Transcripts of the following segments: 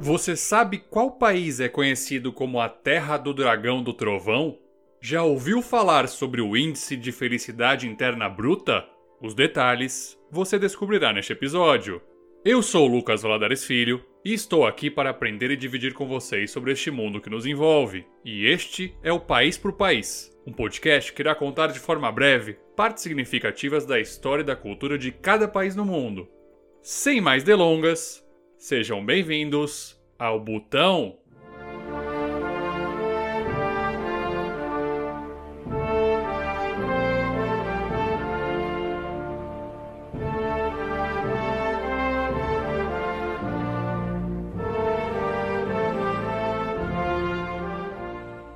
Você sabe qual país é conhecido como a Terra do Dragão do Trovão? Já ouviu falar sobre o Índice de Felicidade Interna Bruta? Os detalhes você descobrirá neste episódio. Eu sou o Lucas Valadares Filho e estou aqui para aprender e dividir com vocês sobre este mundo que nos envolve. E este é o País por País, um podcast que irá contar de forma breve partes significativas da história e da cultura de cada país no mundo. Sem mais delongas, Sejam bem-vindos ao Botão.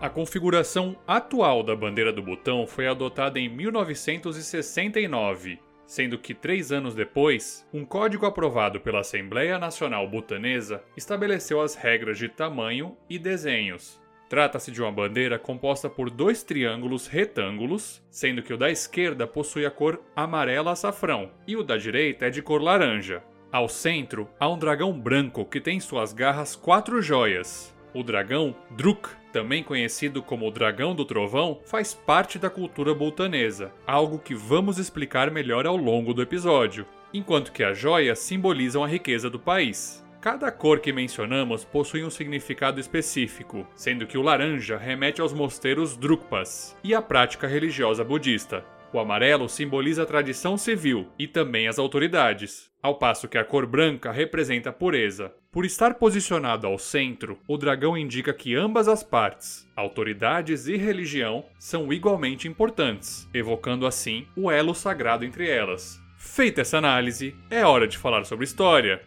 A configuração atual da bandeira do Botão foi adotada em 1969 sendo que três anos depois, um código aprovado pela Assembleia Nacional Butanesa estabeleceu as regras de tamanho e desenhos. Trata-se de uma bandeira composta por dois triângulos retângulos, sendo que o da esquerda possui a cor amarela açafrão e o da direita é de cor laranja. Ao centro, há um dragão branco que tem em suas garras quatro joias. O dragão Druk também conhecido como o Dragão do Trovão, faz parte da cultura bultanesa, algo que vamos explicar melhor ao longo do episódio, enquanto que as joias simbolizam a riqueza do país. Cada cor que mencionamos possui um significado específico, sendo que o laranja remete aos mosteiros Drukpas e à prática religiosa budista. O amarelo simboliza a tradição civil e também as autoridades, ao passo que a cor branca representa a pureza. Por estar posicionado ao centro, o dragão indica que ambas as partes, autoridades e religião, são igualmente importantes, evocando assim o elo sagrado entre elas. Feita essa análise, é hora de falar sobre história.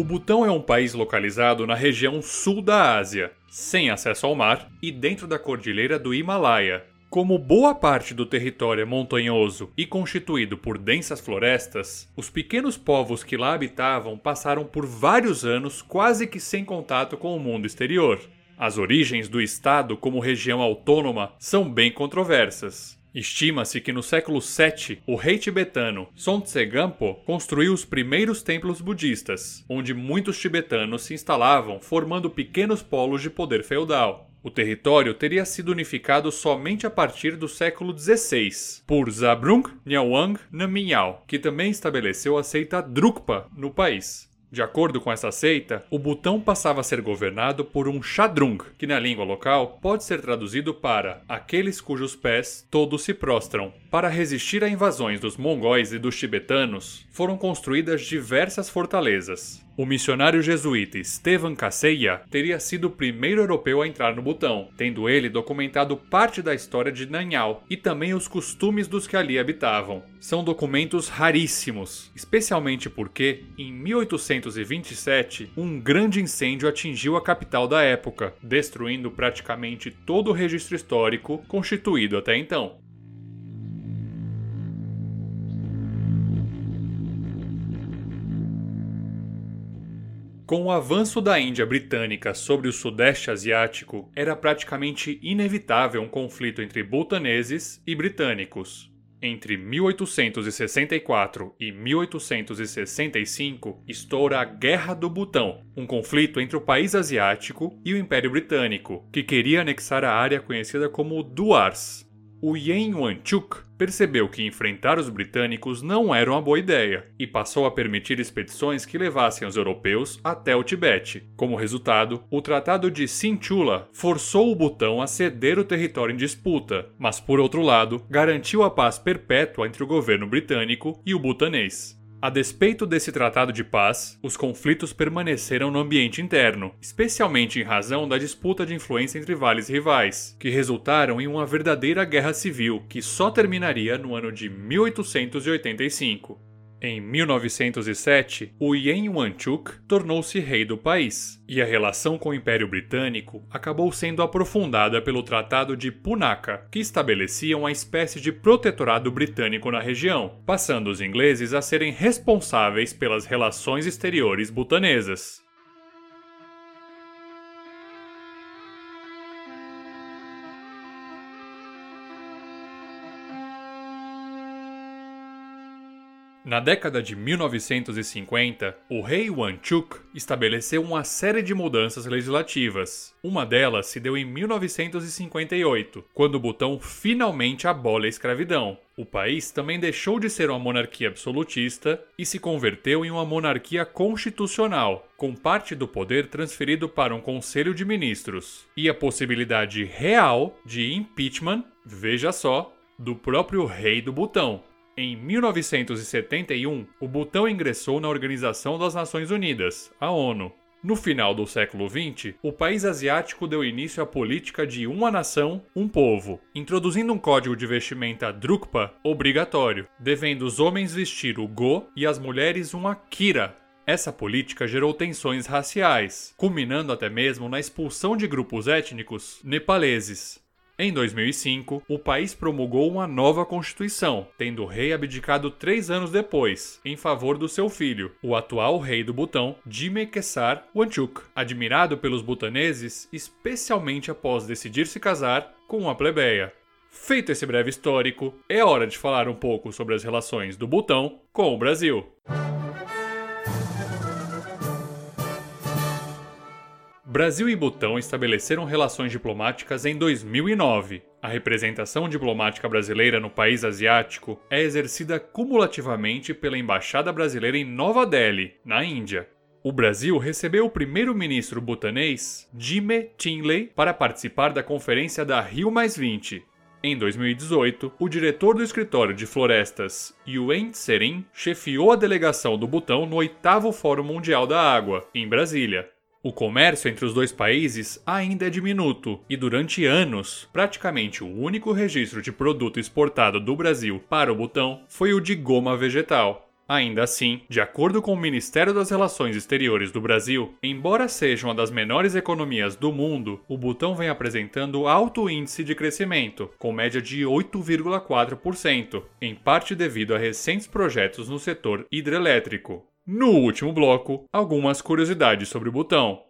O Butão é um país localizado na região sul da Ásia, sem acesso ao mar e dentro da cordilheira do Himalaia. Como boa parte do território é montanhoso e constituído por densas florestas, os pequenos povos que lá habitavam passaram por vários anos quase que sem contato com o mundo exterior. As origens do estado como região autônoma são bem controversas. Estima-se que no século VII, o rei tibetano Sontse Gampo construiu os primeiros templos budistas, onde muitos tibetanos se instalavam formando pequenos polos de poder feudal. O território teria sido unificado somente a partir do século XVI por Zabrung Nyawang Namgyal, que também estabeleceu a seita Drukpa no país. De acordo com essa seita, o Butão passava a ser governado por um Shadrung, que na língua local pode ser traduzido para aqueles cujos pés todos se prostram. Para resistir a invasões dos mongóis e dos tibetanos, foram construídas diversas fortalezas. O missionário jesuíta Estevan Kaseya teria sido o primeiro europeu a entrar no Butão, tendo ele documentado parte da história de Nanyao e também os costumes dos que ali habitavam. São documentos raríssimos, especialmente porque, em 1827, um grande incêndio atingiu a capital da época, destruindo praticamente todo o registro histórico constituído até então. Com o avanço da Índia britânica sobre o Sudeste Asiático, era praticamente inevitável um conflito entre butaneses e britânicos. Entre 1864 e 1865 estoura a Guerra do Butão, um conflito entre o país asiático e o Império Britânico, que queria anexar a área conhecida como Duars, o Yen Wanchuk percebeu que enfrentar os britânicos não era uma boa ideia e passou a permitir expedições que levassem os europeus até o Tibete. Como resultado, o Tratado de Sinchula forçou o Butão a ceder o território em disputa, mas por outro lado, garantiu a paz perpétua entre o governo britânico e o butanês. A despeito desse tratado de paz, os conflitos permaneceram no ambiente interno, especialmente em razão da disputa de influência entre vales rivais, que resultaram em uma verdadeira guerra civil que só terminaria no ano de 1885. Em 1907, o Yen Wanchuk tornou-se rei do país, e a relação com o Império Britânico acabou sendo aprofundada pelo Tratado de Punaka, que estabelecia uma espécie de protetorado britânico na região, passando os ingleses a serem responsáveis pelas relações exteriores butanesas. Na década de 1950, o rei Wanchuk estabeleceu uma série de mudanças legislativas. Uma delas se deu em 1958, quando o Butão finalmente abole a escravidão. O país também deixou de ser uma monarquia absolutista e se converteu em uma monarquia constitucional, com parte do poder transferido para um conselho de ministros e a possibilidade real de impeachment, veja só, do próprio rei do Butão. Em 1971, o Butão ingressou na Organização das Nações Unidas, a ONU. No final do século XX, o país asiático deu início à política de uma nação, um povo, introduzindo um código de vestimenta Drukpa obrigatório, devendo os homens vestir o go e as mulheres um akira. Essa política gerou tensões raciais, culminando até mesmo na expulsão de grupos étnicos nepaleses. Em 2005, o país promulgou uma nova constituição, tendo o rei abdicado três anos depois, em favor do seu filho, o atual rei do Butão, Jime Kesar Wanchuk, admirado pelos butaneses, especialmente após decidir se casar com uma plebeia. Feito esse breve histórico, é hora de falar um pouco sobre as relações do Butão com o Brasil. Brasil e Butão estabeleceram relações diplomáticas em 2009. A representação diplomática brasileira no país asiático é exercida cumulativamente pela Embaixada Brasileira em Nova Delhi, na Índia. O Brasil recebeu o primeiro-ministro butanês, Jime Chinley, para participar da conferência da Rio Em 2018, o diretor do escritório de florestas, Yuen Tserin, chefiou a delegação do Butão no 8 Fórum Mundial da Água, em Brasília. O comércio entre os dois países ainda é diminuto e durante anos, praticamente o único registro de produto exportado do Brasil para o Butão foi o de goma vegetal. Ainda assim, de acordo com o Ministério das Relações Exteriores do Brasil, embora seja uma das menores economias do mundo, o Butão vem apresentando alto índice de crescimento, com média de 8,4%, em parte devido a recentes projetos no setor hidrelétrico. No último bloco, algumas curiosidades sobre o botão.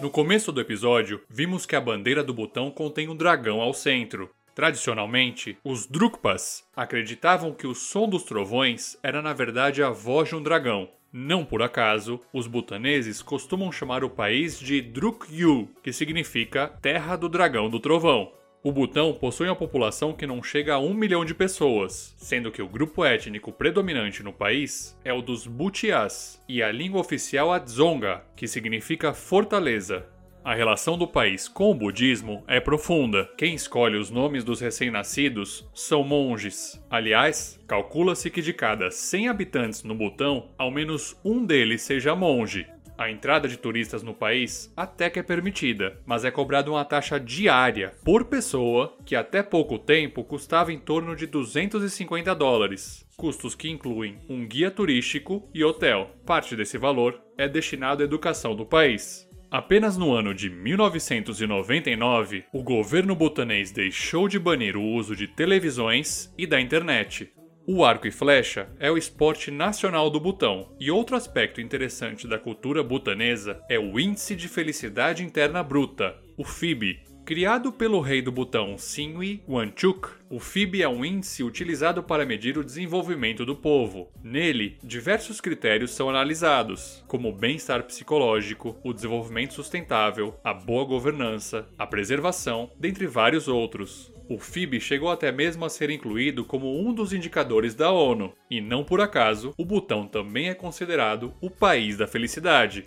No começo do episódio, vimos que a bandeira do botão contém um dragão ao centro. Tradicionalmente, os Drukpas acreditavam que o som dos trovões era na verdade a voz de um dragão. Não por acaso, os butaneses costumam chamar o país de Drukyu, que significa Terra do Dragão do Trovão. O Butão possui uma população que não chega a um milhão de pessoas, sendo que o grupo étnico predominante no país é o dos Butiás e a língua oficial a Dzonga, que significa fortaleza. A relação do país com o budismo é profunda. Quem escolhe os nomes dos recém-nascidos são monges. Aliás, calcula-se que de cada 100 habitantes no Butão, ao menos um deles seja monge. A entrada de turistas no país até que é permitida, mas é cobrada uma taxa diária por pessoa que até pouco tempo custava em torno de 250 dólares. Custos que incluem um guia turístico e hotel. Parte desse valor é destinado à educação do país. Apenas no ano de 1999, o governo butanês deixou de banir o uso de televisões e da internet, o arco e flecha é o esporte nacional do Butão, e outro aspecto interessante da cultura butanesa é o Índice de Felicidade Interna Bruta, o FIB. Criado pelo rei do Butão Sinwi Wanchuk, o FIB é um índice utilizado para medir o desenvolvimento do povo. Nele, diversos critérios são analisados, como o bem-estar psicológico, o desenvolvimento sustentável, a boa governança, a preservação, dentre vários outros. O FIB chegou até mesmo a ser incluído como um dos indicadores da ONU, e não por acaso, o Butão também é considerado o país da felicidade.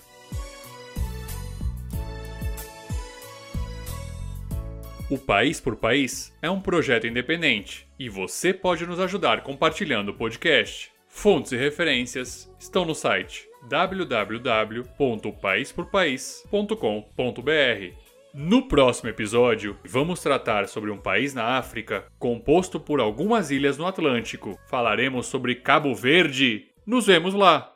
O País por País é um projeto independente e você pode nos ajudar compartilhando o podcast. Fontes e referências estão no site www.paisporpaís.com.br. No próximo episódio, vamos tratar sobre um país na África composto por algumas ilhas no Atlântico. Falaremos sobre Cabo Verde. Nos vemos lá!